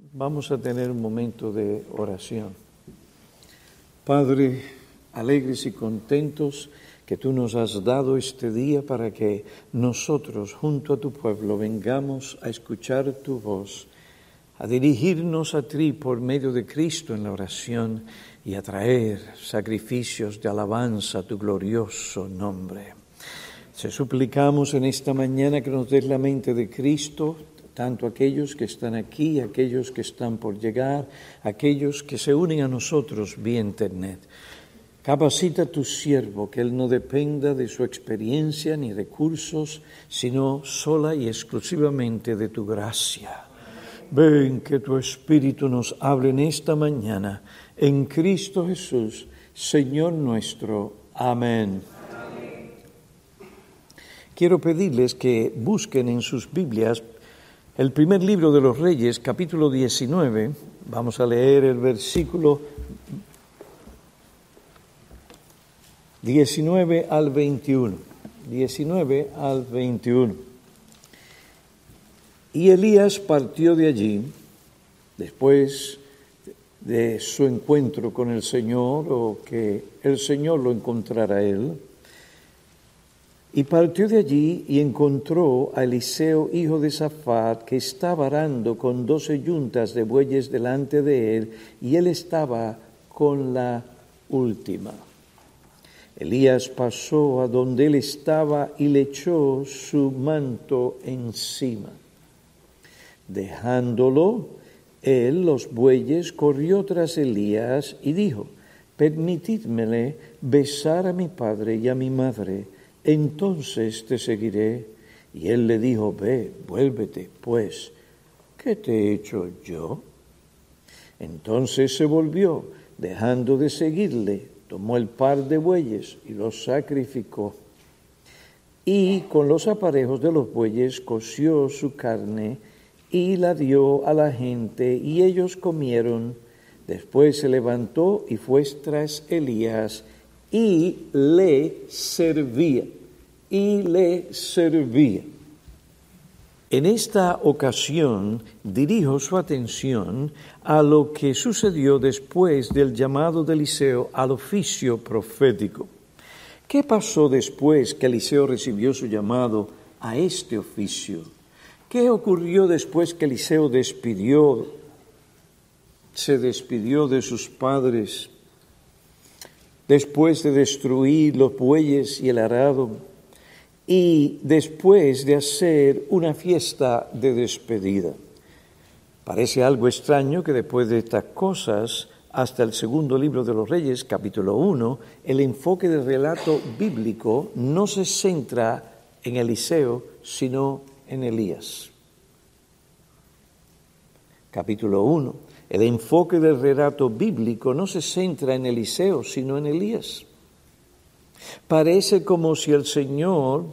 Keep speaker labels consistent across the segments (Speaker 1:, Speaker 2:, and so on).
Speaker 1: Vamos a tener un momento de oración. Padre, alegres y contentos que tú nos has dado este día para que nosotros, junto a tu pueblo, vengamos a escuchar tu voz, a dirigirnos a ti por medio de Cristo en la oración y a traer sacrificios de alabanza a tu glorioso nombre. Se suplicamos en esta mañana que nos des la mente de Cristo, tanto aquellos que están aquí, aquellos que están por llegar, aquellos que se unen a nosotros vía Internet. Capacita a tu siervo, que él no dependa de su experiencia ni recursos, sino sola y exclusivamente de tu gracia. Ven que tu Espíritu nos hable en esta mañana, en Cristo Jesús, Señor nuestro. Amén. Quiero pedirles que busquen en sus Biblias el primer libro de los Reyes, capítulo 19, vamos a leer el versículo 19 al 21. 19 al 21. Y Elías partió de allí, después de su encuentro con el Señor, o que el Señor lo encontrara a él, y partió de allí y encontró a Eliseo, hijo de Safat, que estaba arando con doce yuntas de bueyes delante de él, y él estaba con la última. Elías pasó a donde él estaba y le echó su manto encima. Dejándolo, él, los bueyes, corrió tras Elías y dijo, Permitidmele besar a mi padre y a mi madre entonces te seguiré. Y él le dijo, ve, vuélvete, pues, ¿qué te he hecho yo? Entonces se volvió, dejando de seguirle, tomó el par de bueyes y los sacrificó. Y con los aparejos de los bueyes coció su carne y la dio a la gente, y ellos comieron. Después se levantó y fue tras Elías y le servía, y le servía. En esta ocasión dirijo su atención a lo que sucedió después del llamado de Eliseo al oficio profético. ¿Qué pasó después que Eliseo recibió su llamado a este oficio? ¿Qué ocurrió después que Eliseo despidió, se despidió de sus padres después de destruir los bueyes y el arado, y después de hacer una fiesta de despedida. Parece algo extraño que después de estas cosas, hasta el segundo libro de los Reyes, capítulo 1, el enfoque del relato bíblico no se centra en Eliseo, sino en Elías. Capítulo 1 el enfoque del relato bíblico no se centra en Eliseo, sino en Elías. Parece como si el Señor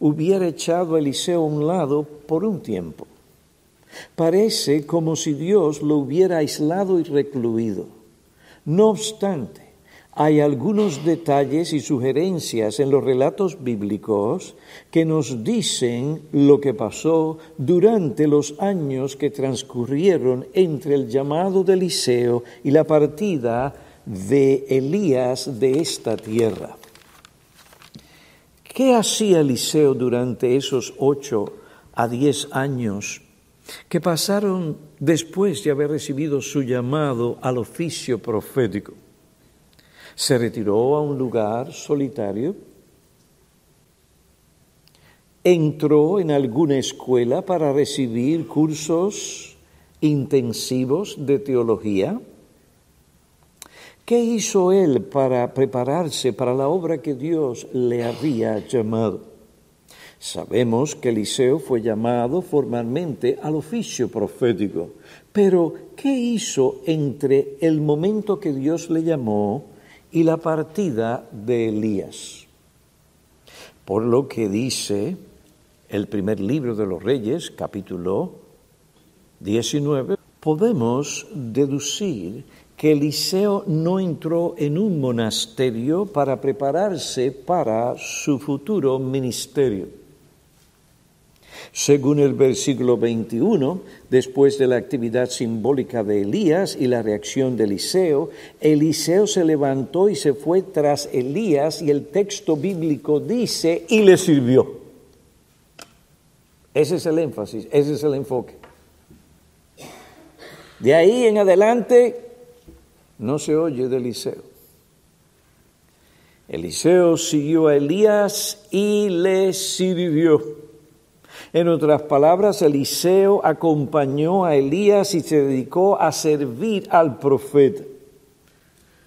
Speaker 1: hubiera echado a Eliseo a un lado por un tiempo. Parece como si Dios lo hubiera aislado y recluido. No obstante, hay algunos detalles y sugerencias en los relatos bíblicos que nos dicen lo que pasó durante los años que transcurrieron entre el llamado de Eliseo y la partida de Elías de esta tierra. ¿Qué hacía Eliseo durante esos ocho a diez años que pasaron después de haber recibido su llamado al oficio profético? se retiró a un lugar solitario, entró en alguna escuela para recibir cursos intensivos de teología. ¿Qué hizo él para prepararse para la obra que Dios le había llamado? Sabemos que Eliseo fue llamado formalmente al oficio profético, pero ¿qué hizo entre el momento que Dios le llamó y la partida de Elías. Por lo que dice el primer libro de los Reyes, capítulo 19, podemos deducir que Eliseo no entró en un monasterio para prepararse para su futuro ministerio, Según el versículo 21, después de la actividad simbólica de Elías y la reacción de Eliseo, Eliseo se levantó y se fue tras Elías y el texto bíblico dice, y le sirvió. Ese es el énfasis, ese es el enfoque. De ahí en adelante no se oye de Eliseo. Eliseo siguió a Elías y le sirvió. En otras palabras, Eliseo acompañó a Elías y se dedicó a servir al profeta.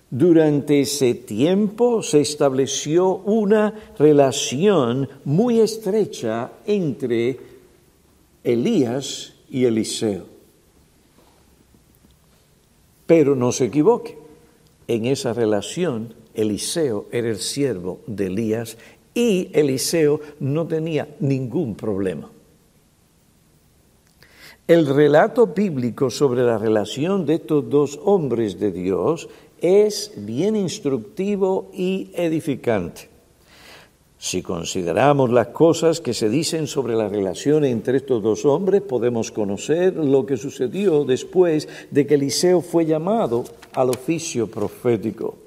Speaker 1: Durante ese tiempo se estableció una relación muy estrecha entre Elías y Eliseo. Pero no se equivoque, en esa relación Eliseo era el siervo de Elías y Eliseo no tenía ningún problema. El relato bíblico sobre la relación de estos dos hombres de Dios es bien instructivo y edificante. Si consideramos las cosas que se dicen sobre la relación entre estos dos hombres, podemos conocer lo que sucedió después de que Eliseo fue llamado al oficio profético.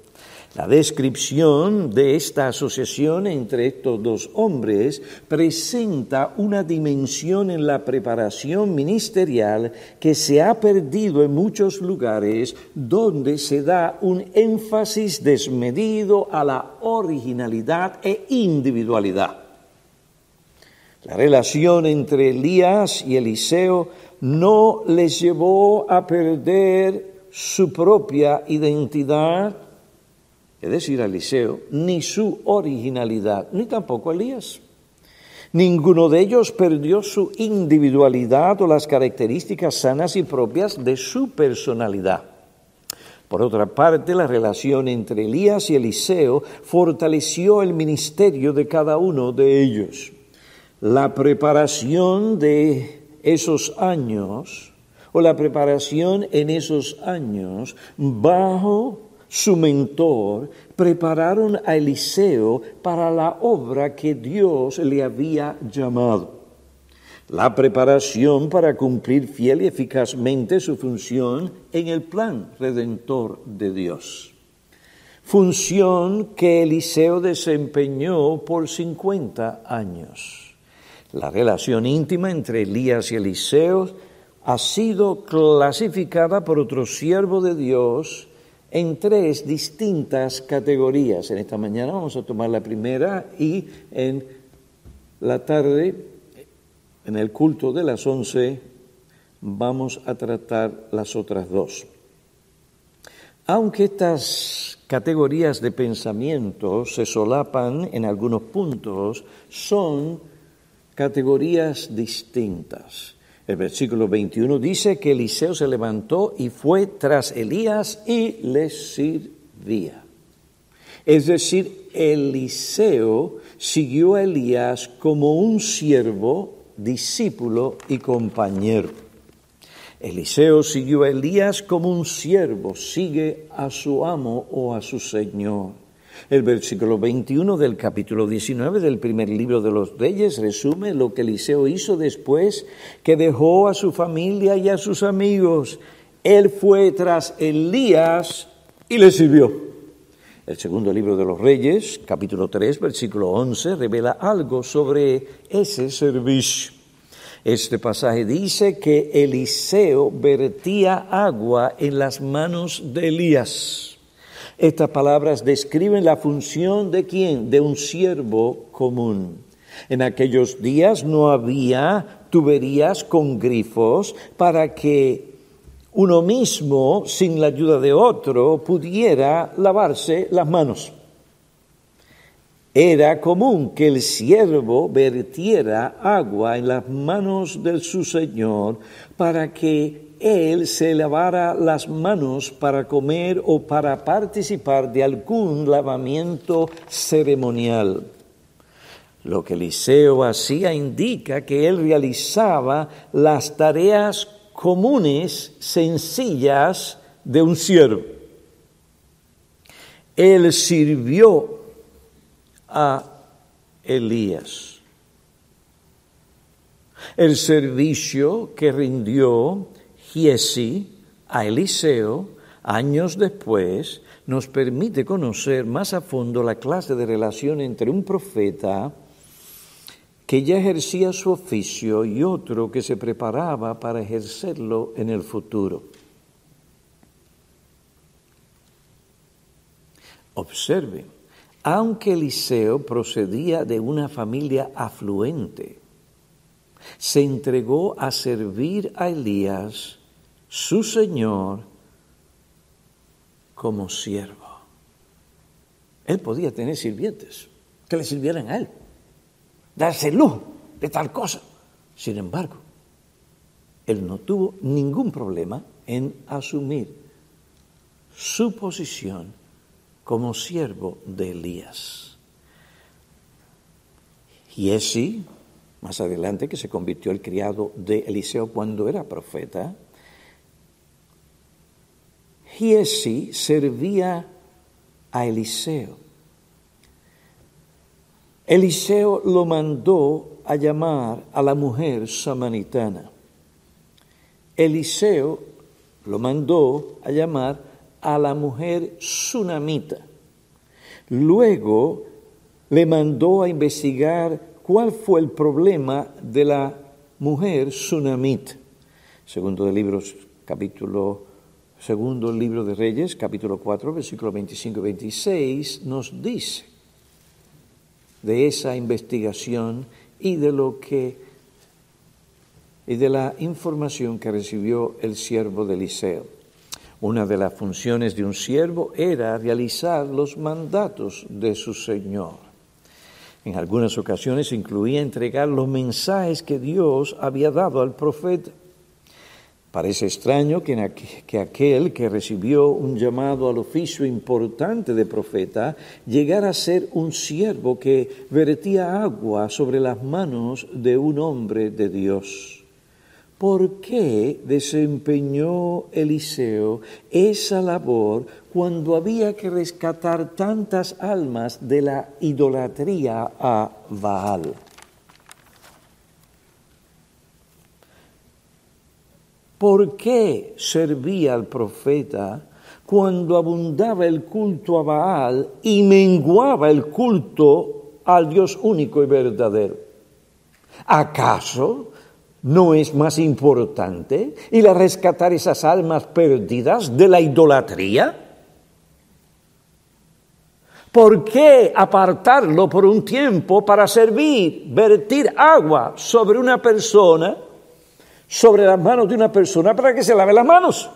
Speaker 1: La descripción de esta asociación entre estos dos hombres presenta una dimensión en la preparación ministerial que se ha perdido en muchos lugares donde se da un énfasis desmedido a la originalidad e individualidad. La relación entre Elías y Eliseo no les llevó a perder su propia identidad, es decir, Eliseo, ni su originalidad, ni tampoco Elías. Ninguno de ellos perdió su individualidad o las características sanas y propias de su personalidad. Por otra parte, la relación entre Elías y Eliseo fortaleció el ministerio de cada uno de ellos. La preparación de esos años, o la preparación en esos años, bajo su mentor, prepararon a Eliseo para la obra que Dios le había llamado. La preparación para cumplir fiel y eficazmente su función en el plan redentor de Dios. Función que Eliseo desempeñó por 50 años. La relación íntima entre Elías y Eliseo ha sido clasificada por otro siervo de Dios en tres distintas categorías. En esta mañana vamos a tomar la primera y en la tarde, en el culto de las once, vamos a tratar las otras dos. Aunque estas categorías de pensamiento se solapan en algunos puntos, son categorías distintas. El versículo 21 dice que Eliseo se levantó y fue tras Elías y le sirvía. Es decir, Eliseo siguió a Elías como un siervo, discípulo y compañero. Eliseo siguió a Elías como un siervo sigue a su amo o a su señor. El versículo 21 del capítulo 19 del primer libro de los Reyes resume lo que Eliseo hizo después que dejó a su familia y a sus amigos. Él fue tras Elías y le sirvió. El segundo libro de los Reyes, capítulo 3, versículo 11, revela algo sobre ese servicio. Este pasaje dice que Eliseo vertía agua en las manos de Elías. Estas palabras describen la función de quién? De un siervo común. En aquellos días no había tuberías con grifos para que uno mismo, sin la ayuda de otro, pudiera lavarse las manos. Era común que el siervo vertiera agua en las manos de su señor para que él se lavara las manos para comer o para participar de algún lavamiento ceremonial. Lo que Eliseo hacía indica que él realizaba las tareas comunes, sencillas de un siervo. Él sirvió a Elías. El servicio que rindió Giesi a Eliseo años después nos permite conocer más a fondo la clase de relación entre un profeta que ya ejercía su oficio y otro que se preparaba para ejercerlo en el futuro. Observe, aunque Eliseo procedía de una familia afluente, se entregó a servir a Elías, su señor, como siervo. Él podía tener sirvientes que le sirvieran a él darse luz de tal cosa. Sin embargo, él no tuvo ningún problema en asumir su posición como siervo de Elías. Giesi, más adelante, que se convirtió el criado de Eliseo cuando era profeta, Giesi servía a Eliseo Eliseo lo mandó a llamar a la mujer samaritana. Eliseo lo mandó a llamar a la mujer sunamita. Luego le mandó a investigar cuál fue el problema de la mujer sunamita. Segundo de libros, capítulo segundo libro de Reyes, capítulo 4, versículo 25 y 26, nos dice de esa investigación y de lo que y de la información que recibió el siervo de Eliseo. Una de las funciones de un siervo era realizar los mandatos de su Señor. En algunas ocasiones incluía entregar los mensajes que Dios había dado al profeta. Parece extraño que, aquel que recibió un llamado al oficio importante de profeta llegara a ser un siervo que vertía agua sobre las manos de un hombre de Dios. ¿Por qué desempeñó Eliseo esa labor cuando había que rescatar tantas almas de la idolatría a Baal? ¿Por qué servía al profeta cuando abundaba el culto a Baal y menguaba el culto al Dios único y verdadero? ¿Acaso no es más importante ir a rescatar esas almas perdidas de la idolatría? ¿Por qué apartarlo por un tiempo para servir, vertir agua sobre una persona? Sobre las manos de una persona para que se lave las manos.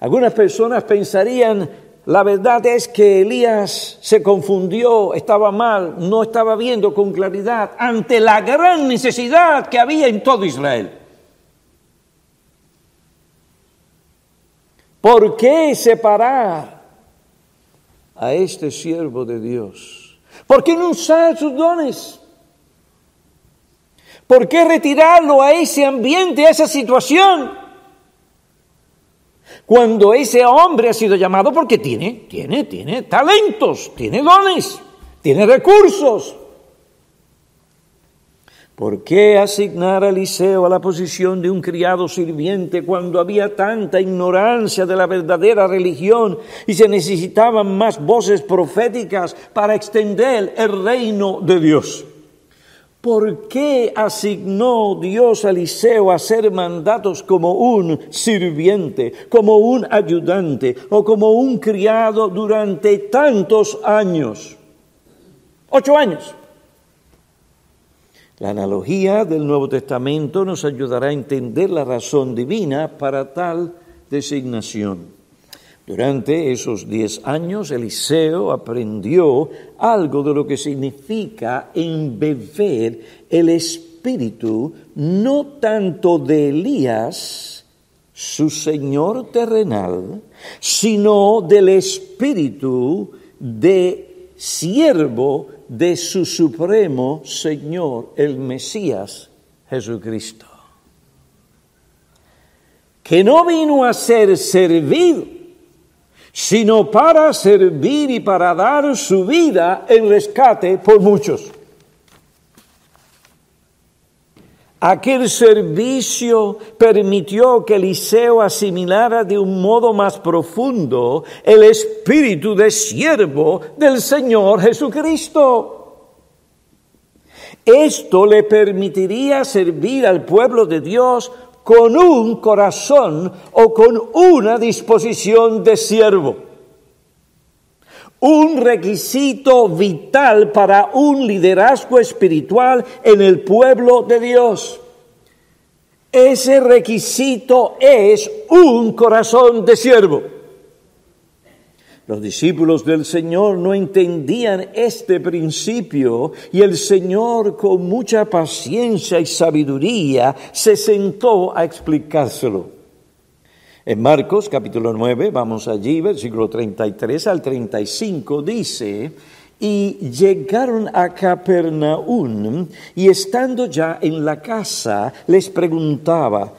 Speaker 1: Algunas personas pensarían, la verdad es que Elías se confundió, estaba mal, no estaba viendo con claridad ante la gran necesidad que había en todo Israel. ¿Por qué separar a este siervo de Dios? ¿Por qué no usar sus dones? ¿Por qué retirarlo a ese ambiente, a esa situación? Cuando ese hombre ha sido llamado porque tiene, tiene, tiene talentos, tiene dones, tiene recursos. ¿Por qué asignar a Eliseo a la posición de un criado sirviente cuando había tanta ignorancia de la verdadera religión y se necesitaban más voces proféticas para extender el reino de Dios? ¿Por qué asignó Dios a Eliseo a ser mandatos como un sirviente, como un ayudante o como un criado durante tantos años? Ocho años. La analogía del Nuevo Testamento nos ayudará a entender la razón divina para tal designación. Durante esos diez años, Eliseo aprendió algo de lo que significa embeber el espíritu no tanto de Elías, su señor terrenal, sino del espíritu de siervo de su supremo Señor, el Mesías Jesucristo, que no vino a ser servido, sino para servir y para dar su vida en rescate por muchos. Aquel servicio permitió que Eliseo asimilara de un modo más profundo el espíritu de siervo del Señor Jesucristo. Esto le permitiría servir al pueblo de Dios con un corazón o con una disposición de siervo. Un requisito vital para un liderazgo espiritual en el pueblo de Dios. Ese requisito es un corazón de siervo. Los discípulos del Señor no entendían este principio y el Señor con mucha paciencia y sabiduría se sentó a explicárselo. En Marcos capítulo 9, vamos allí, versículo 33 al 35, dice, y llegaron a Capernaum y estando ya en la casa les preguntaba,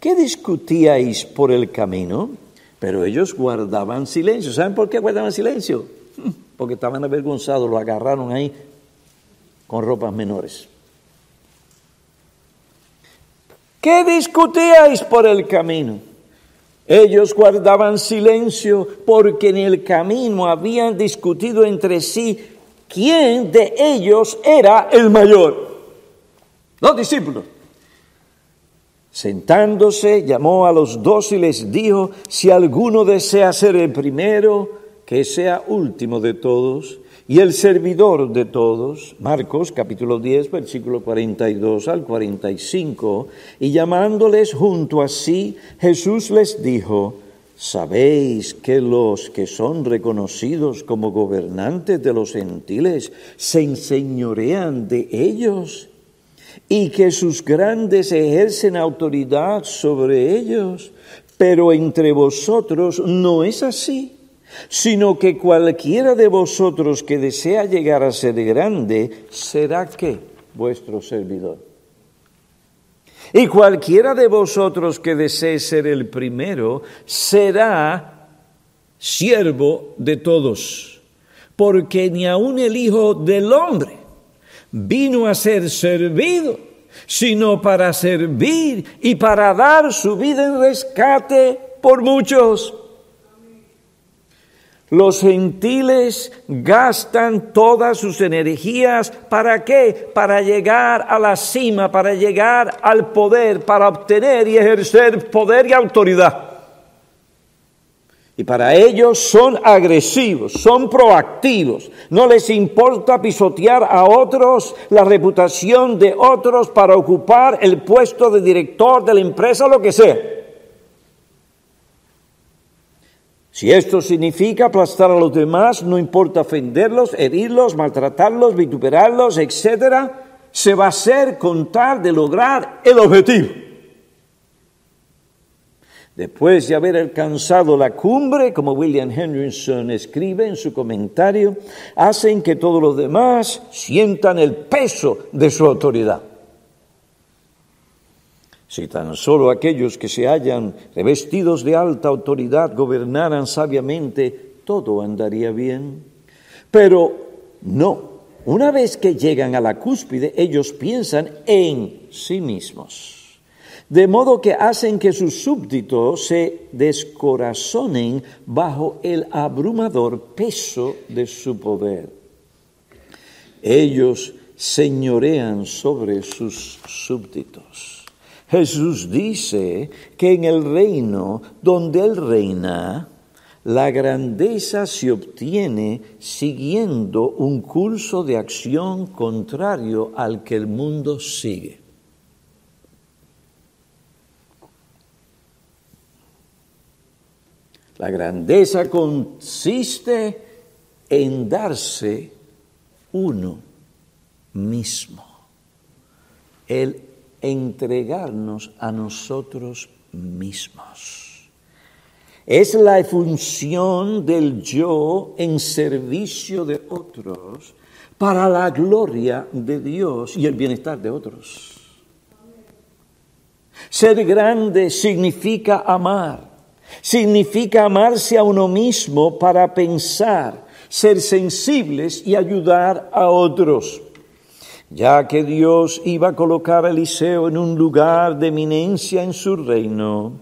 Speaker 1: ¿qué discutíais por el camino? Pero ellos guardaban silencio. ¿Saben por qué guardaban silencio? Porque estaban avergonzados, lo agarraron ahí con ropas menores. ¿Qué discutíais por el camino? Ellos guardaban silencio porque en el camino habían discutido entre sí quién de ellos era el mayor. Los discípulos. Sentándose, llamó a los dos y les dijo, si alguno desea ser el primero, que sea último de todos y el servidor de todos. Marcos capítulo 10, versículo 42 al 45. Y llamándoles junto a sí, Jesús les dijo, ¿Sabéis que los que son reconocidos como gobernantes de los gentiles se enseñorean de ellos? Y que sus grandes ejercen autoridad sobre ellos, pero entre vosotros no es así, sino que cualquiera de vosotros que desea llegar a ser grande, será que vuestro servidor. Y cualquiera de vosotros que desee ser el primero, será siervo de todos, porque ni aun el Hijo del Hombre vino a ser servido, sino para servir y para dar su vida en rescate por muchos. Los gentiles gastan todas sus energías para qué? Para llegar a la cima, para llegar al poder, para obtener y ejercer poder y autoridad. Y para ellos son agresivos, son proactivos. No les importa pisotear a otros, la reputación de otros para ocupar el puesto de director de la empresa, lo que sea. Si esto significa aplastar a los demás, no importa ofenderlos, herirlos, maltratarlos, vituperarlos, etc., se va a hacer con tal de lograr el objetivo. Después de haber alcanzado la cumbre, como William Henderson escribe en su comentario, hacen que todos los demás sientan el peso de su autoridad. Si tan solo aquellos que se hallan revestidos de alta autoridad gobernaran sabiamente, todo andaría bien. Pero no, una vez que llegan a la cúspide, ellos piensan en sí mismos de modo que hacen que sus súbditos se descorazonen bajo el abrumador peso de su poder. Ellos señorean sobre sus súbditos. Jesús dice que en el reino donde Él reina, la grandeza se obtiene siguiendo un curso de acción contrario al que el mundo sigue. La grandeza consiste en darse uno mismo, el entregarnos a nosotros mismos. Es la función del yo en servicio de otros para la gloria de Dios y el bienestar de otros. Ser grande significa amar Significa amarse a uno mismo para pensar, ser sensibles y ayudar a otros. ya que Dios iba a colocar a Eliseo en un lugar de eminencia en su reino.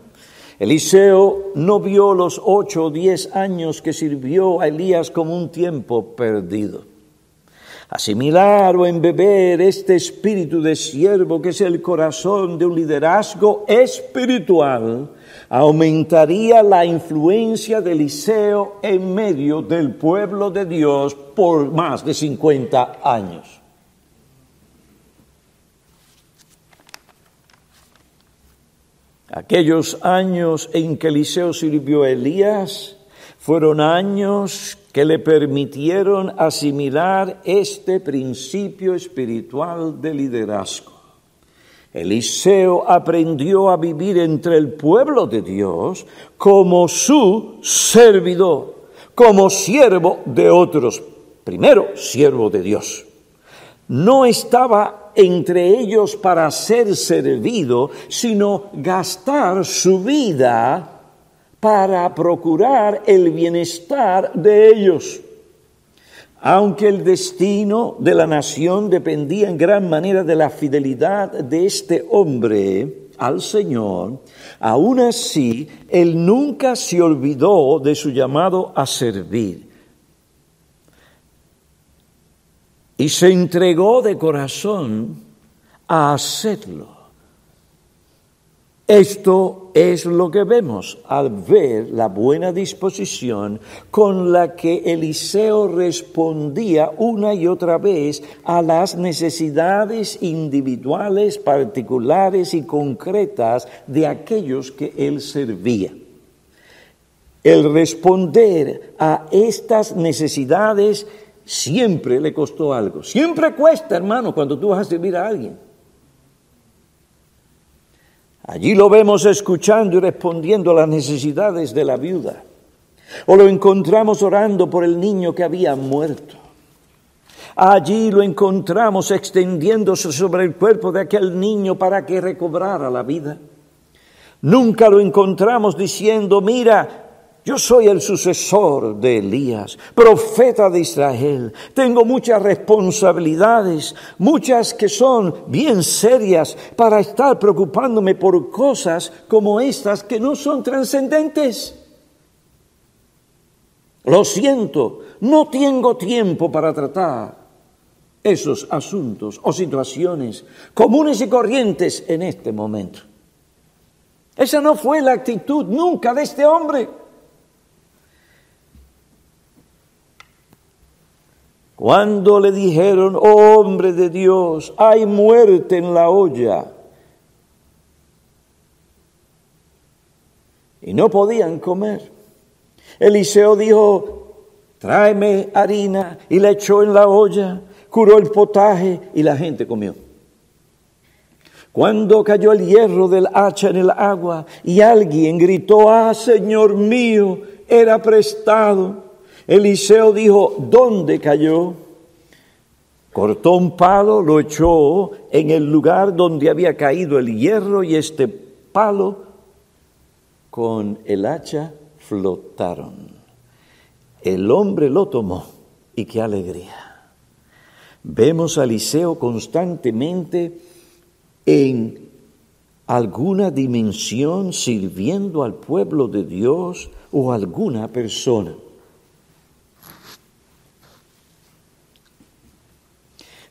Speaker 1: Eliseo no vio los ocho o diez años que sirvió a Elías como un tiempo perdido. Asimilar o embeber este espíritu de siervo que es el corazón de un liderazgo espiritual aumentaría la influencia de Eliseo en medio del pueblo de Dios por más de 50 años. Aquellos años en que Eliseo sirvió a Elías fueron años que le permitieron asimilar este principio espiritual de liderazgo. Eliseo aprendió a vivir entre el pueblo de Dios como su servidor, como siervo de otros. Primero, siervo de Dios. No estaba entre ellos para ser servido, sino gastar su vida para procurar el bienestar de ellos. Aunque el destino de la nación dependía en gran manera de la fidelidad de este hombre al Señor, aún así él nunca se olvidó de su llamado a servir. Y se entregó de corazón a hacerlo. Esto es lo que vemos al ver la buena disposición con la que Eliseo respondía una y otra vez a las necesidades individuales, particulares y concretas de aquellos que él servía. El responder a estas necesidades siempre le costó algo. Siempre cuesta, hermano, cuando tú vas a servir a alguien. Allí lo vemos escuchando y respondiendo a las necesidades de la viuda. O lo encontramos orando por el niño que había muerto. Allí lo encontramos extendiéndose sobre el cuerpo de aquel niño para que recobrara la vida. Nunca lo encontramos diciendo, mira, yo soy el sucesor de Elías, profeta de Israel. Tengo muchas responsabilidades, muchas que son bien serias para estar preocupándome por cosas como estas que no son trascendentes. Lo siento, no tengo tiempo para tratar esos asuntos o situaciones comunes y corrientes en este momento. Esa no fue la actitud nunca de este hombre. Cuando le dijeron, oh hombre de Dios, hay muerte en la olla. Y no podían comer. Eliseo dijo, tráeme harina y la echó en la olla, curó el potaje y la gente comió. Cuando cayó el hierro del hacha en el agua y alguien gritó, ah, Señor mío, era prestado Eliseo dijo, ¿dónde cayó? Cortó un palo, lo echó en el lugar donde había caído el hierro y este palo con el hacha flotaron. El hombre lo tomó y qué alegría. Vemos a Eliseo constantemente en alguna dimensión sirviendo al pueblo de Dios o alguna persona.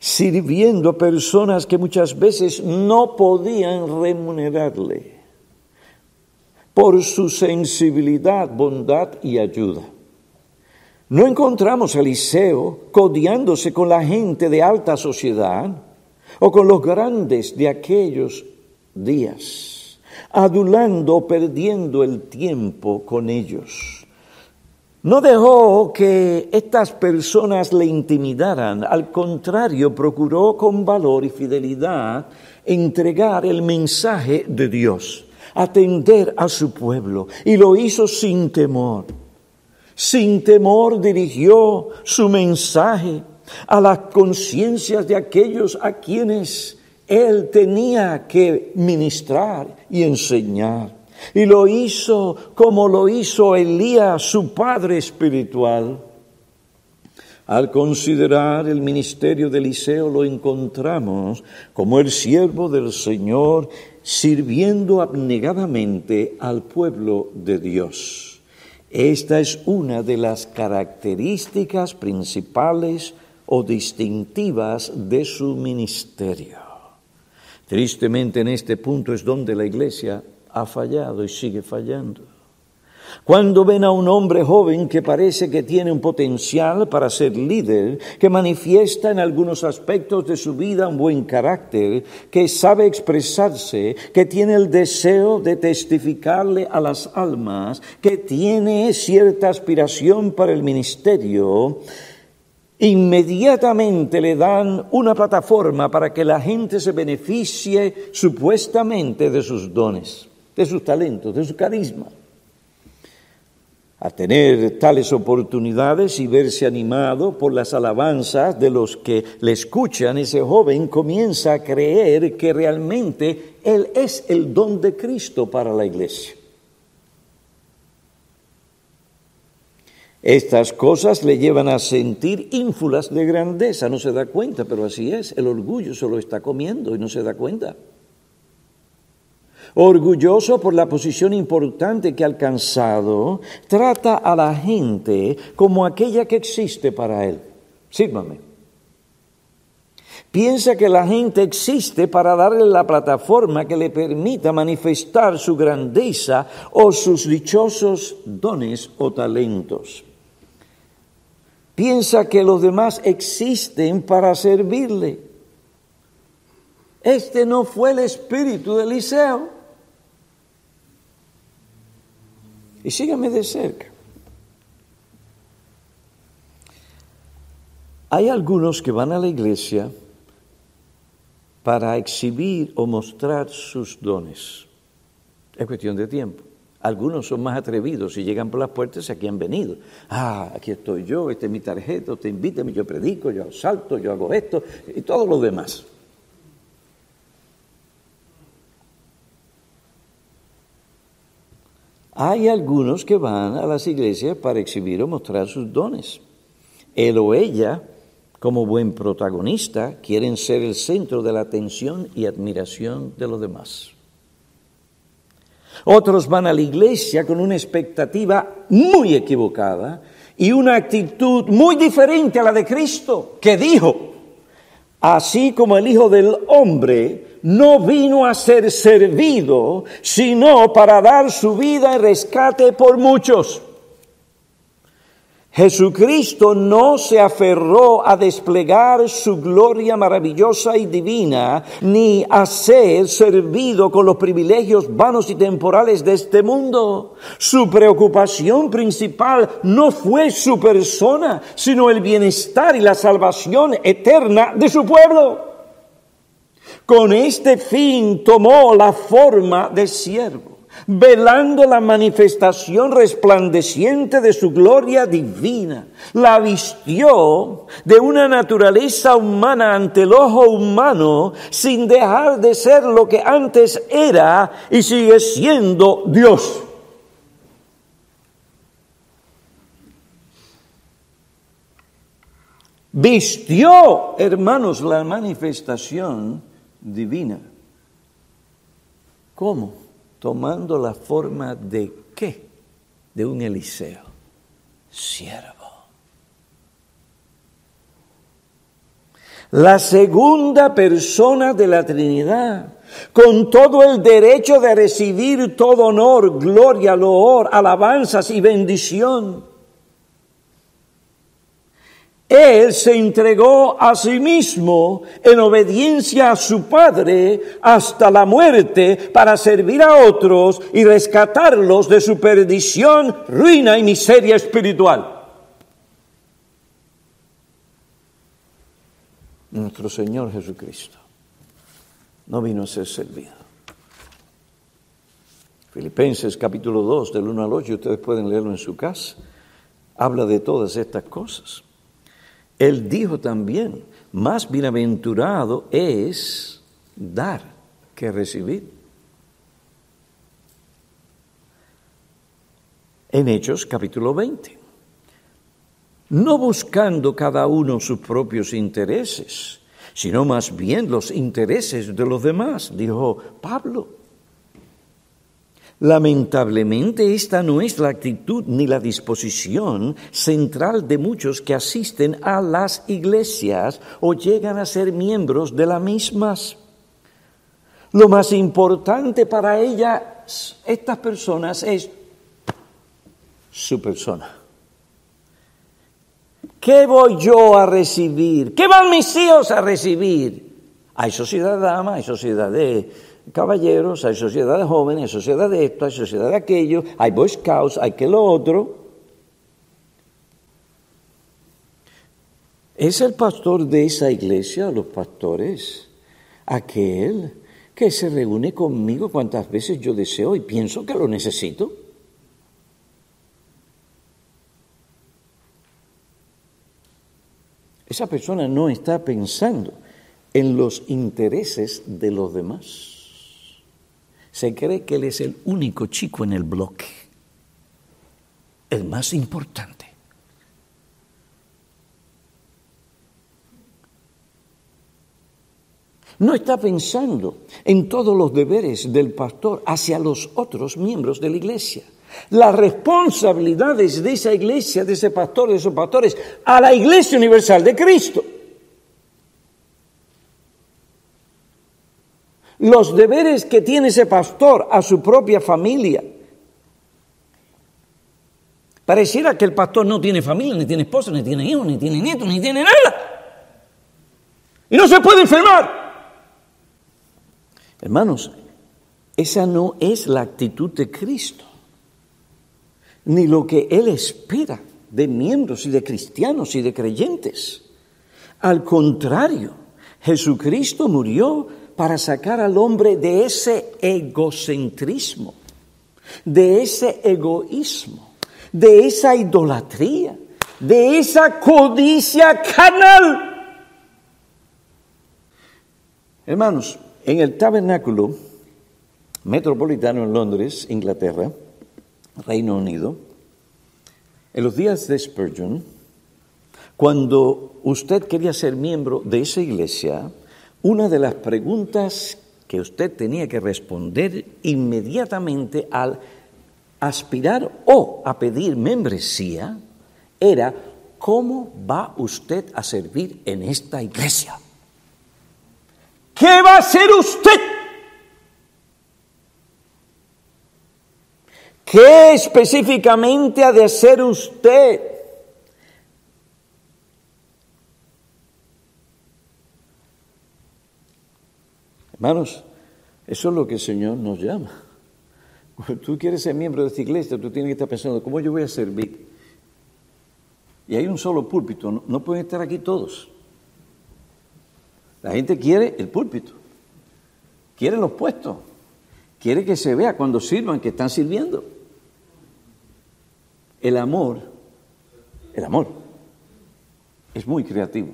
Speaker 1: Sirviendo a personas que muchas veces no podían remunerarle por su sensibilidad, bondad y ayuda. No encontramos a Eliseo codiándose con la gente de alta sociedad o con los grandes de aquellos días, adulando o perdiendo el tiempo con ellos. No dejó que estas personas le intimidaran, al contrario, procuró con valor y fidelidad entregar el mensaje de Dios, atender a su pueblo, y lo hizo sin temor. Sin temor dirigió su mensaje a las conciencias de aquellos a quienes él tenía que ministrar y enseñar. Y lo hizo como lo hizo Elías, su padre espiritual. Al considerar el ministerio de Eliseo lo encontramos como el siervo del Señor sirviendo abnegadamente al pueblo de Dios. Esta es una de las características principales o distintivas de su ministerio. Tristemente en este punto es donde la Iglesia ha fallado y sigue fallando. Cuando ven a un hombre joven que parece que tiene un potencial para ser líder, que manifiesta en algunos aspectos de su vida un buen carácter, que sabe expresarse, que tiene el deseo de testificarle a las almas, que tiene cierta aspiración para el ministerio, inmediatamente le dan una plataforma para que la gente se beneficie supuestamente de sus dones, de sus talentos, de su carisma a tener tales oportunidades y verse animado por las alabanzas de los que le escuchan, ese joven comienza a creer que realmente Él es el don de Cristo para la iglesia. Estas cosas le llevan a sentir ínfulas de grandeza, no se da cuenta, pero así es, el orgullo se lo está comiendo y no se da cuenta orgulloso por la posición importante que ha alcanzado, trata a la gente como aquella que existe para él. Sírvame. Piensa que la gente existe para darle la plataforma que le permita manifestar su grandeza o sus dichosos dones o talentos. Piensa que los demás existen para servirle. Este no fue el espíritu de Eliseo. Y sígame de cerca. Hay algunos que van a la iglesia para exhibir o mostrar sus dones. Es cuestión de tiempo. Algunos son más atrevidos y llegan por las puertas y aquí han venido. Ah, aquí estoy yo, esta es mi tarjeta, te invítame, yo predico, yo salto, yo hago esto y todo lo demás. Hay algunos que van a las iglesias para exhibir o mostrar sus dones. Él o ella, como buen protagonista, quieren ser el centro de la atención y admiración de los demás. Otros van a la iglesia con una expectativa muy equivocada y una actitud muy diferente a la de Cristo, que dijo, así como el Hijo del Hombre no vino a ser servido, sino para dar su vida en rescate por muchos. Jesucristo no se aferró a desplegar su gloria maravillosa y divina, ni a ser servido con los privilegios vanos y temporales de este mundo. Su preocupación principal no fue su persona, sino el bienestar y la salvación eterna de su pueblo. Con este fin tomó la forma de siervo, velando la manifestación resplandeciente de su gloria divina. La vistió de una naturaleza humana ante el ojo humano, sin dejar de ser lo que antes era y sigue siendo Dios. Vistió, hermanos, la manifestación divina. ¿Cómo? Tomando la forma de qué? De un Eliseo, siervo. La segunda persona de la Trinidad, con todo el derecho de recibir todo honor, gloria, loor, alabanzas y bendición él se entregó a sí mismo en obediencia a su Padre hasta la muerte para servir a otros y rescatarlos de su perdición, ruina y miseria espiritual. Nuestro Señor Jesucristo no vino a ser servido. Filipenses capítulo 2 del 1 al 8, ustedes pueden leerlo en su casa, habla de todas estas cosas. Él dijo también, más bienaventurado es dar que recibir. En Hechos capítulo 20. no buscando cada uno sus propios intereses, sino más bien los intereses de los demás, dijo Pablo. Lamentablemente esta no es la actitud ni la disposición central de muchos que asisten a las iglesias o llegan a ser miembros de las mismas. Lo más importante para ellas, estas personas, es su persona. ¿Qué voy yo a recibir? ¿Qué van mis hijos a recibir? Hay sociedad de damas, hay sociedad de caballeros, hay sociedad de jóvenes, hay sociedad de esto, hay sociedad de aquello, hay Boy Scouts, hay que lo otro. ¿Es el pastor de esa iglesia, los pastores, aquel que se reúne conmigo cuantas veces yo deseo y pienso que lo necesito? Esa persona no está pensando en los intereses de los demás se cree que él es el único chico en el bloque, el más importante. No está pensando en todos los deberes del pastor hacia los otros miembros de la iglesia. Las responsabilidades de esa iglesia, de ese pastor, de esos pastores, a la iglesia universal de Cristo. Los deberes que tiene ese pastor a su propia familia. Pareciera que el pastor no tiene familia, ni tiene esposa, ni tiene hijos, ni tiene nietos, ni tiene nada. Y no se puede enfermar. Hermanos, esa no es la actitud de Cristo, ni lo que Él espera de miembros y de cristianos y de creyentes. Al contrario, Jesucristo murió para sacar al hombre de ese egocentrismo, de ese egoísmo, de esa idolatría, de esa codicia canal. Hermanos, en el tabernáculo metropolitano en Londres, Inglaterra, Reino Unido, en los días de Spurgeon, cuando usted quería ser miembro de esa iglesia, una de las preguntas que usted tenía que responder inmediatamente al aspirar o a pedir membresía era, ¿cómo va usted a servir en esta iglesia? ¿Qué va a hacer usted? ¿Qué específicamente ha de hacer usted? Hermanos, eso es lo que el Señor nos llama. Cuando tú quieres ser miembro de esta iglesia, tú tienes que estar pensando, ¿cómo yo voy a servir? Y hay un solo púlpito, no, pueden estar aquí todos. La gente quiere el púlpito, quiere los puestos, quiere que se vea cuando sirvan que están sirviendo. El amor, el amor, es muy creativo.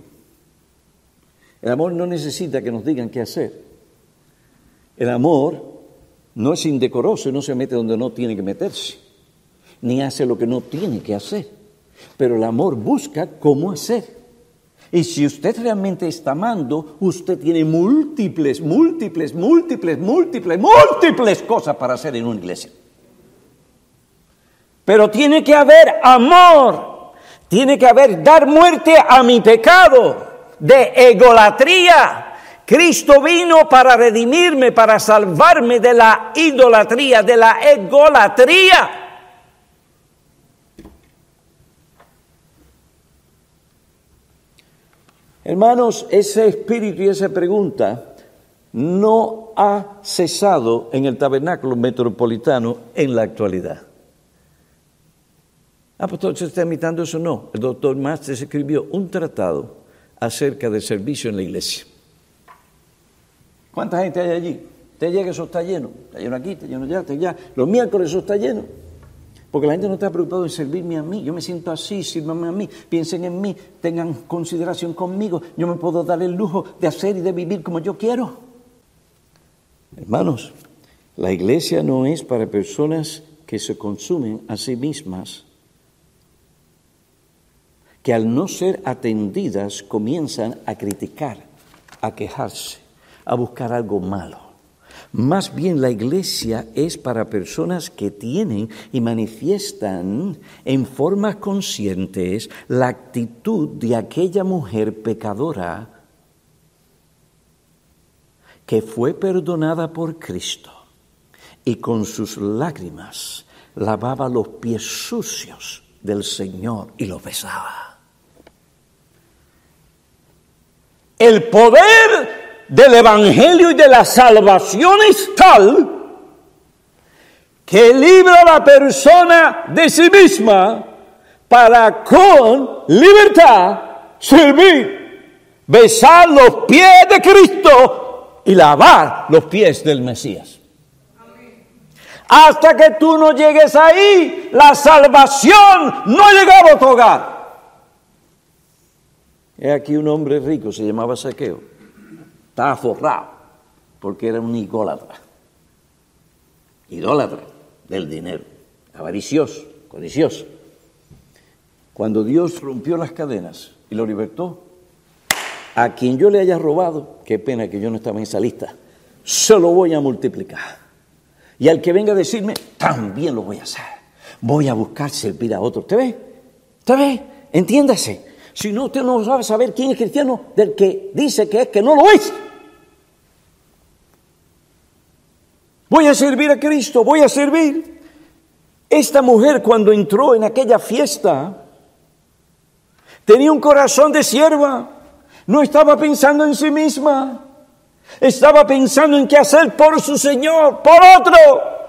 Speaker 1: El amor no necesita que nos digan qué hacer. El amor no es indecoroso y no se mete donde no tiene que meterse, ni hace lo que no tiene que hacer. Pero el amor busca cómo hacer. Y si usted realmente está amando, usted tiene múltiples, múltiples, múltiples, múltiples, múltiples cosas para hacer en una iglesia. Pero tiene que haber amor, tiene que haber dar muerte a mi pecado de egolatría, Cristo vino para redimirme, para salvarme de la idolatría, de la egolatría. Hermanos, ese espíritu y esa pregunta no ha cesado en el tabernáculo metropolitano en la actualidad. Ah, pastor, ¿se está imitando eso? No. El doctor Masters escribió un tratado acerca del servicio en la iglesia. ¿Cuánta gente hay allí? Usted llega, eso está lleno. Está lleno aquí, está lleno allá, está allá. Los miércoles eso está lleno. Porque la gente no está preocupada en servirme a mí. Yo me siento así, sírvanme a mí, piensen en mí, tengan consideración conmigo. Yo me puedo dar el lujo de hacer y de vivir como yo quiero. Hermanos, la iglesia no es para personas que se consumen a sí mismas, que al no ser atendidas comienzan a criticar, a quejarse, a buscar algo malo. Más bien la iglesia es para personas que tienen y manifiestan en formas conscientes la actitud de aquella mujer pecadora que fue perdonada por Cristo y con sus lágrimas lavaba los pies sucios del Señor y los besaba. El poder del Evangelio y de la salvación es tal que libra a la persona de sí misma para con libertad servir, besar los pies de Cristo y lavar los pies del Mesías. Hasta que tú no llegues ahí, la salvación no ha a tu hogar. He aquí un hombre rico, se llamaba Saqueo. Estaba forrado porque era un idólatra. Idólatra del dinero, avaricioso, codicioso. Cuando Dios rompió las cadenas y lo libertó, a quien yo le haya robado, qué pena que yo no estaba en esa lista, se lo voy a multiplicar. Y al que venga a decirme, también lo voy a hacer. Voy a buscar servir a otro. ¿Te ve? ¿Te ve? Entiéndase. Si no, usted no sabe saber quién es cristiano del que dice que es que no lo es. Voy a servir a Cristo, voy a servir. Esta mujer cuando entró en aquella fiesta tenía un corazón de sierva, no estaba pensando en sí misma. Estaba pensando en qué hacer por su Señor, por otro.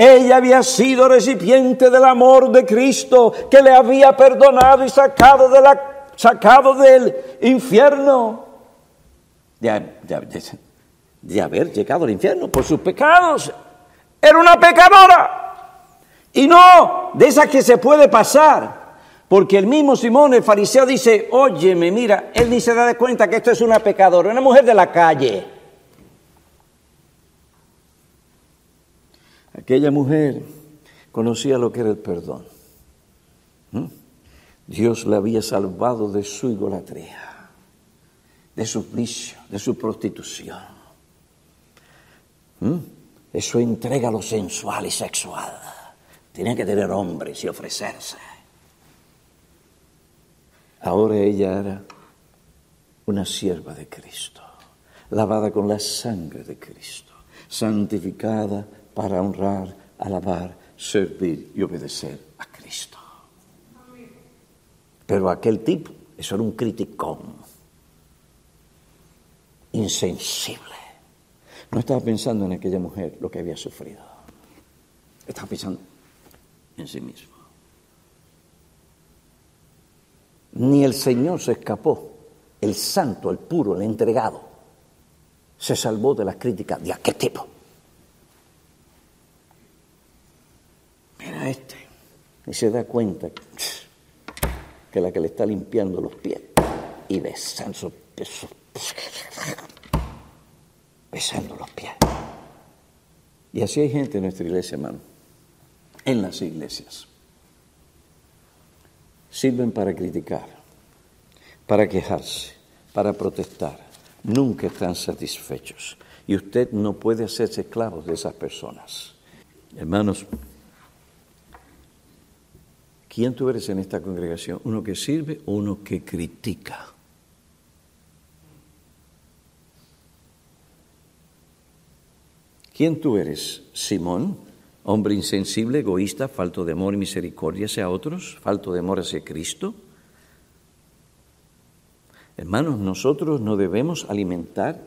Speaker 1: Ella había sido recipiente del amor de Cristo que le había perdonado y sacado, de la, sacado del infierno. De, haber llegado al infierno por sus pecados. Era una pecadora. Y no de esas que se puede pasar. Porque el mismo Simón, el fariseo, dice, óyeme, mira, él ni se da de cuenta que esto es una pecadora, una mujer de la calle. Aquella mujer conocía lo que era el perdón. ¿Mm? Dios la había salvado de su idolatría, de su vicio, de su prostitución. ¿Mm? Eso entrega lo sensual y sexual. Tiene que tener hombres y ofrecerse. Ahora ella era una sierva de Cristo, lavada con la sangre de Cristo, santificada para honrar, alabar, servir y obedecer a Cristo. Pero aquel tipo, eso era un criticón, insensible. No estaba pensando en aquella mujer lo que había sufrido. Estaba pensando en sí mismo. Ni el Señor se escapó, el santo, el puro, el entregado, se salvó de las críticas de aquel tipo. Mira este, y se da cuenta que la que le está limpiando los pies y besando, besando los pies. Y así hay gente en nuestra iglesia, hermano, en las iglesias sirven para criticar, para quejarse, para protestar. Nunca están satisfechos. Y usted no puede hacerse esclavo de esas personas. Hermanos, ¿quién tú eres en esta congregación? ¿Uno que sirve o uno que critica? ¿Quién tú eres? ¿Simón? hombre insensible, egoísta, falto de amor y misericordia hacia otros, falto de amor hacia Cristo. Hermanos, nosotros no debemos alimentar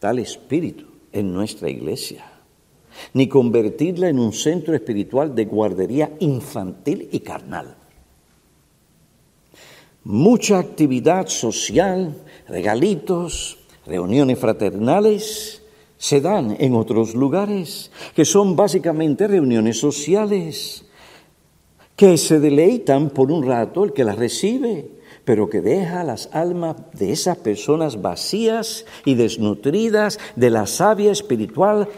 Speaker 1: tal espíritu en nuestra iglesia, ni convertirla en un centro espiritual de guardería infantil y carnal. Mucha actividad social, regalitos, reuniones fraternales, se dan en otros lugares, que son básicamente reuniones sociales, que se deleitan por un rato el que las recibe, pero que deja las almas de esas personas vacías y desnutridas de la savia espiritual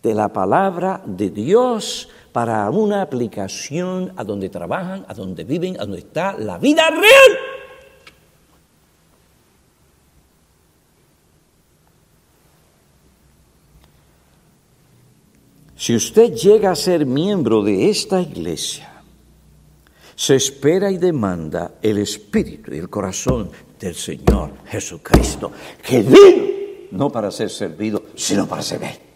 Speaker 1: de la palabra de Dios, para una aplicación a donde trabajan, a donde viven, a donde está la vida real. Si usted llega a ser miembro de esta iglesia, se espera y demanda el espíritu y el corazón del Señor Jesucristo, que vino no para ser servido, sino para servir.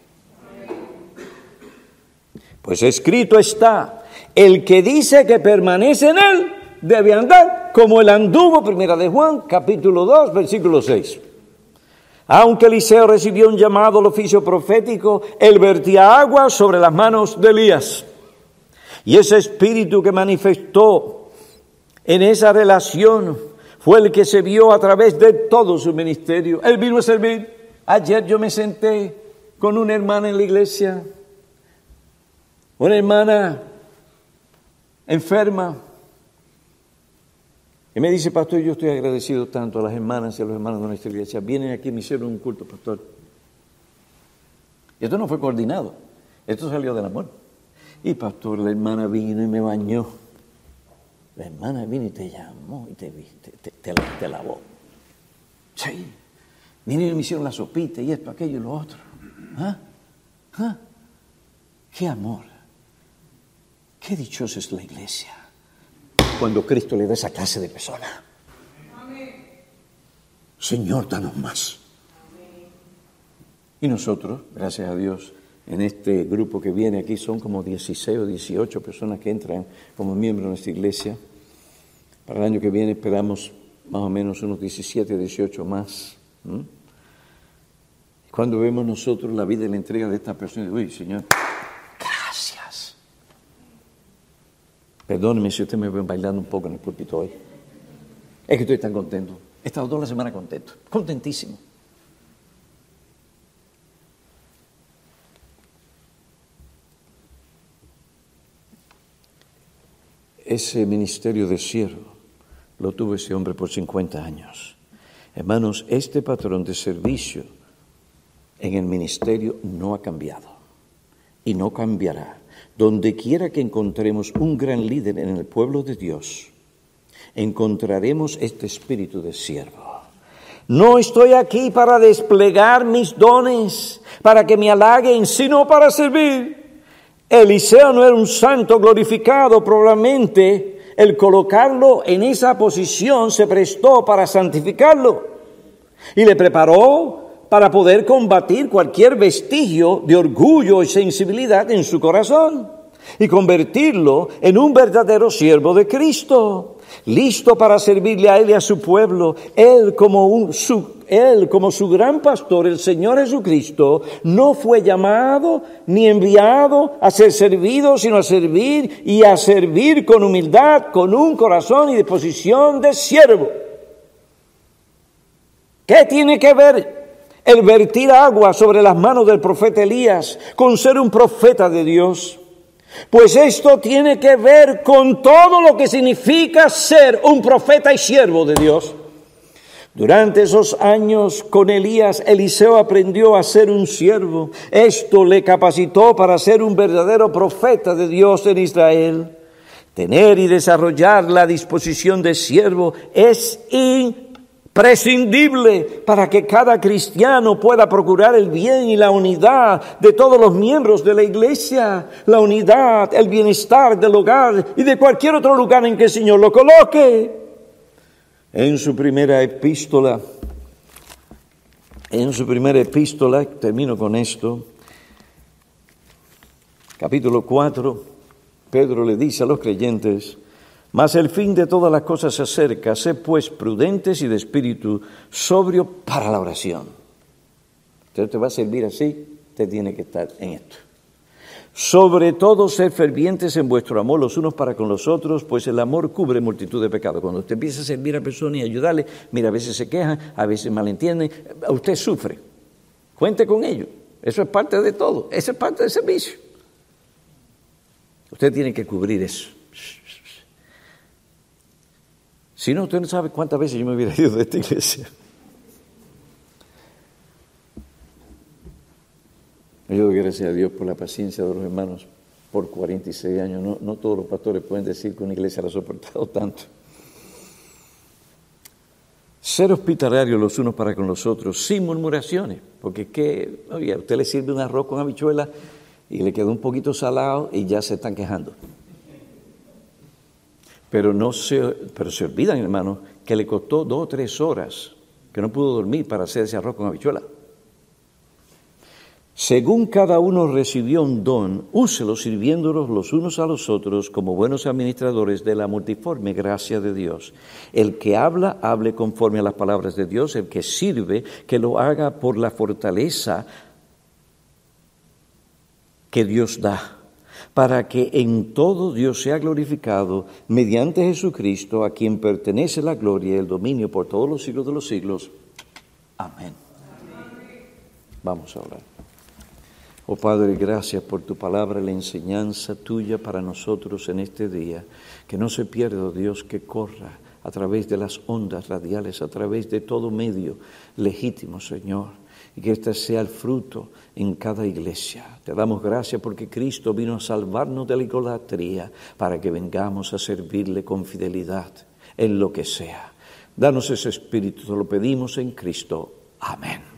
Speaker 1: Pues escrito está, el que dice que permanece en él debe andar como el anduvo, primera de Juan, capítulo 2, versículo 6. Aunque Eliseo recibió un llamado al oficio profético, él vertía agua sobre las manos de Elías. Y ese espíritu que manifestó en esa relación fue el que se vio a través de todo su ministerio. Él vino a servir. Ayer yo me senté con una hermana en la iglesia, una hermana enferma, y me dice, pastor, yo estoy agradecido tanto a las hermanas y a los hermanos de nuestra iglesia. Vienen aquí, me hicieron un culto, pastor. Esto no fue coordinado, esto salió del amor. Y pastor, la hermana vino y me bañó. La hermana vino y te llamó y te, te, te, lavó. Sí. Vinieron y me hicieron la sopita y esto, aquello y lo otro. ¿Ah? ¿Ah? ¡Qué amor! ¡Qué dichosa es la iglesia! Cuando Cristo le da esa clase de persona. Señor, danos más. Y nosotros, gracias a Dios, en este grupo que viene aquí son como 16 o 18 personas que entran como miembros de nuestra iglesia. Para el año que viene esperamos más o menos unos 17 o 18 más. Cuando vemos nosotros la vida y la entrega de esta persona, uy, Señor, gracias. Perdóneme si usted me ve bailando un poco en el púlpito hoy. Es que estoy tan contento. He estado toda la semana contento, contentísimo. Ese ministerio de siervo lo tuvo ese hombre por 50 años. Hermanos, este patrón de servicio en el ministerio no ha cambiado y no cambiará. Donde quiera que encontremos un gran líder en el pueblo de Dios, encontraremos este espíritu de siervo. No estoy aquí para desplegar mis dones, para que me halaguen, sino para servir. Eliseo no era un santo glorificado, probablemente el colocarlo en esa posición se prestó para santificarlo y le preparó para poder combatir cualquier vestigio de orgullo y sensibilidad en su corazón y convertirlo en un verdadero siervo de Cristo, listo para servirle a Él y a su pueblo. Él como, su, él como su gran pastor, el Señor Jesucristo, no fue llamado ni enviado a ser servido, sino a servir y a servir con humildad, con un corazón y disposición de siervo. ¿Qué tiene que ver el vertir agua sobre las manos del profeta Elías con ser un profeta de Dios? Pues esto tiene que ver con todo lo que significa ser un profeta y siervo de Dios. Durante esos años con Elías, Eliseo aprendió a ser un siervo. Esto le capacitó para ser un verdadero profeta de Dios en Israel. Tener y desarrollar la disposición de siervo es prescindible para que cada cristiano pueda procurar el bien y la unidad de todos los miembros de la iglesia, la unidad, el bienestar del hogar y de cualquier otro lugar en que el Señor lo coloque. En su primera epístola, en su primera epístola, termino con esto, capítulo 4, Pedro le dice a los creyentes, mas el fin de todas las cosas se acerca, sé pues prudentes y de espíritu sobrio para la oración. Usted te va a servir así, usted tiene que estar en esto. Sobre todo ser fervientes en vuestro amor los unos para con los otros, pues el amor cubre multitud de pecados. Cuando usted empieza a servir a personas y ayudarle, mira, a veces se quejan, a veces malentienden, usted sufre. Cuente con ello. Eso es parte de todo. Eso es parte del servicio. Usted tiene que cubrir eso. Si no, usted no sabe cuántas veces yo me hubiera ido de esta iglesia. Yo doy gracias a Dios por la paciencia de los hermanos por 46 años. No, no todos los pastores pueden decir que una iglesia la ha soportado tanto. Ser hospitalarios los unos para con los otros, sin murmuraciones, porque es que, oye, a usted le sirve un arroz con habichuela y le quedó un poquito salado y ya se están quejando. Pero no se, pero se olvidan, hermano, que le costó dos o tres horas que no pudo dormir para hacer ese arroz con habichuela. Según cada uno recibió un don, úselo sirviéndolos los unos a los otros como buenos administradores de la multiforme gracia de Dios. El que habla, hable conforme a las palabras de Dios. El que sirve, que lo haga por la fortaleza que Dios da, para que en todo Dios sea glorificado mediante Jesucristo, a quien pertenece la gloria y el dominio por todos los siglos de los siglos. Amén. Vamos a orar. Oh Padre, gracias por tu palabra, la enseñanza tuya para nosotros en este día. Que no se pierda, oh Dios, que corra a través de las ondas radiales, a través de todo medio legítimo, Señor. Y que este sea el fruto en cada iglesia. Te damos gracias porque Cristo vino a salvarnos de la idolatría para que vengamos a servirle con fidelidad en lo que sea. Danos ese espíritu, te lo pedimos en Cristo. Amén.